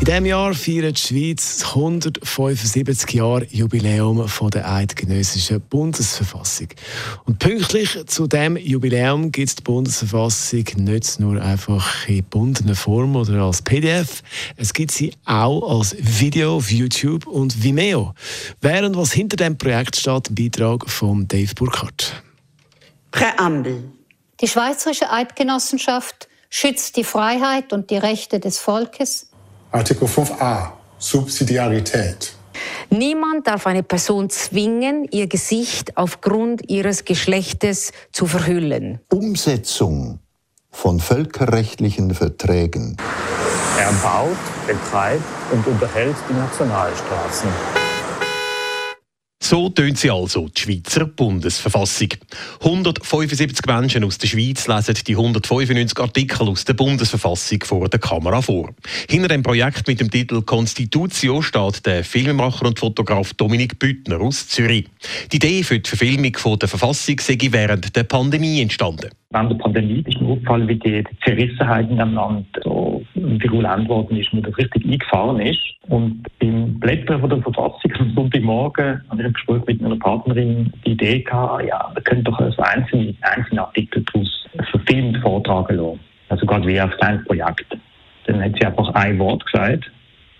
In diesem Jahr feiert die Schweiz das 175 Jahre Jubiläum von der Eidgenössischen Bundesverfassung. Und pünktlich zu diesem Jubiläum gibt es die Bundesverfassung nicht nur einfach in gebundener Form oder als PDF, es gibt sie auch als Video auf YouTube und Vimeo. Während was hinter dem Projekt steht, ein Beitrag von Dave Burkhardt. Präambel. Die Schweizerische Eidgenossenschaft schützt die Freiheit und die Rechte des Volkes Artikel 5a Subsidiarität. Niemand darf eine Person zwingen, ihr Gesicht aufgrund ihres Geschlechtes zu verhüllen. Umsetzung von völkerrechtlichen Verträgen. Er baut, betreibt und unterhält die Nationalstraßen. So tönt sie also, die Schweizer Bundesverfassung. 175 Menschen aus der Schweiz lesen die 195 Artikel aus der Bundesverfassung vor der Kamera vor. Hinter dem Projekt mit dem Titel Constitutio steht der Filmemacher und Fotograf Dominik Büttner aus Zürich. Die Idee für die Verfilmung der Verfassung sei während der Pandemie entstanden. Während der Pandemie ist mir aufgefallen, wie die Zerrissenheit in dem Land so virulent worden ist, wie das richtig eingefahren ist. Und beim Blättern von der Verfassung am Sonntagmorgen habe ich im Gespräch mit meiner Partnerin die Idee gehabt, ja, wir können doch so einzelne, einzelne Artikel daraus verfilmt vortragen lassen. Also gerade wie auf kleines Projekt. Dann hat sie einfach ein Wort gesagt,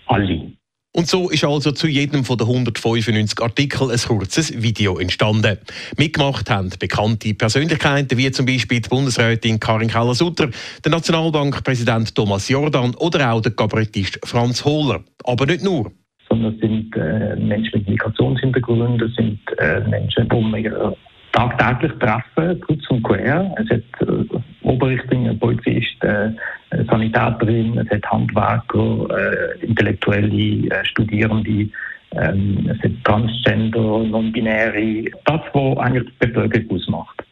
alle. Und so ist also zu jedem von den 195 Artikeln ein kurzes Video entstanden. Mitgemacht haben bekannte Persönlichkeiten wie zum Beispiel die Bundesrätin Karin Keller-Sutter, der Nationalbankpräsident Thomas Jordan oder auch der Kabarettist Franz Hohler. Aber nicht nur sondern es sind äh, Menschen mit Migrationshintergrund, es sind äh, Menschen, die tagtäglich treffen, kurz und quer. Es hat äh, Oberrichterinnen, Polizisten, äh, Sanitäterinnen, es hat Handwerker, äh, Intellektuelle, äh, Studierende, ähm, es hat Transgender, Non-Binäre, das, was eigentlich die Bevölkerung ausmacht.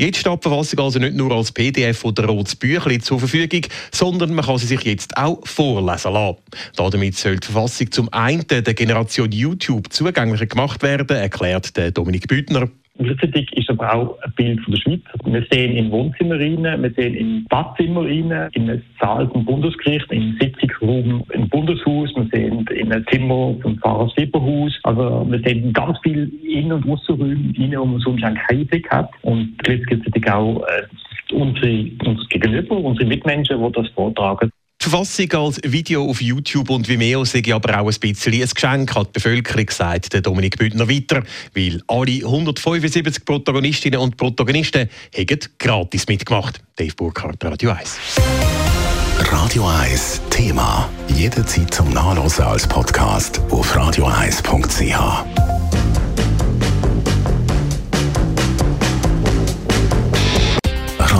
Jetzt steht die Verfassung also nicht nur als PDF oder rotes Büchlein zur Verfügung, sondern man kann sie sich jetzt auch vorlesen lassen. Damit soll die Verfassung zum einen der Generation YouTube zugänglicher gemacht werden, erklärt Dominik Büttner. Gleichzeitig ist aber auch ein Bild von der Schweiz. Wir sehen in Wohnzimmer rein, wir sehen in Badzimmer rein, in einem Saal vom Bundesgericht, in einem Sitzungsraum im Bundeshaus, wir sehen in einem Zimmer vom Pfarrers Lieberhaus. Also wir sehen ganz viel Innen- und Aussenräume rein, wo man sonst keinen Blick hat. Und gleichzeitig auch äh, unsere, uns gegenüber, unsere Mitmenschen, die das vortragen. Verfassung als Video auf YouTube und Vimeo sei aber auch ein bisschen ein Geschenk an die Bevölkerung, sagt der Dominik Bündner weiter, weil alle 175 Protagonistinnen und Protagonisten haben gratis mitgemacht. Dave Burkhardt, Radio 1. Radio 1 Thema. Jederzeit zum Nachlesen als Podcast auf radio1.ch.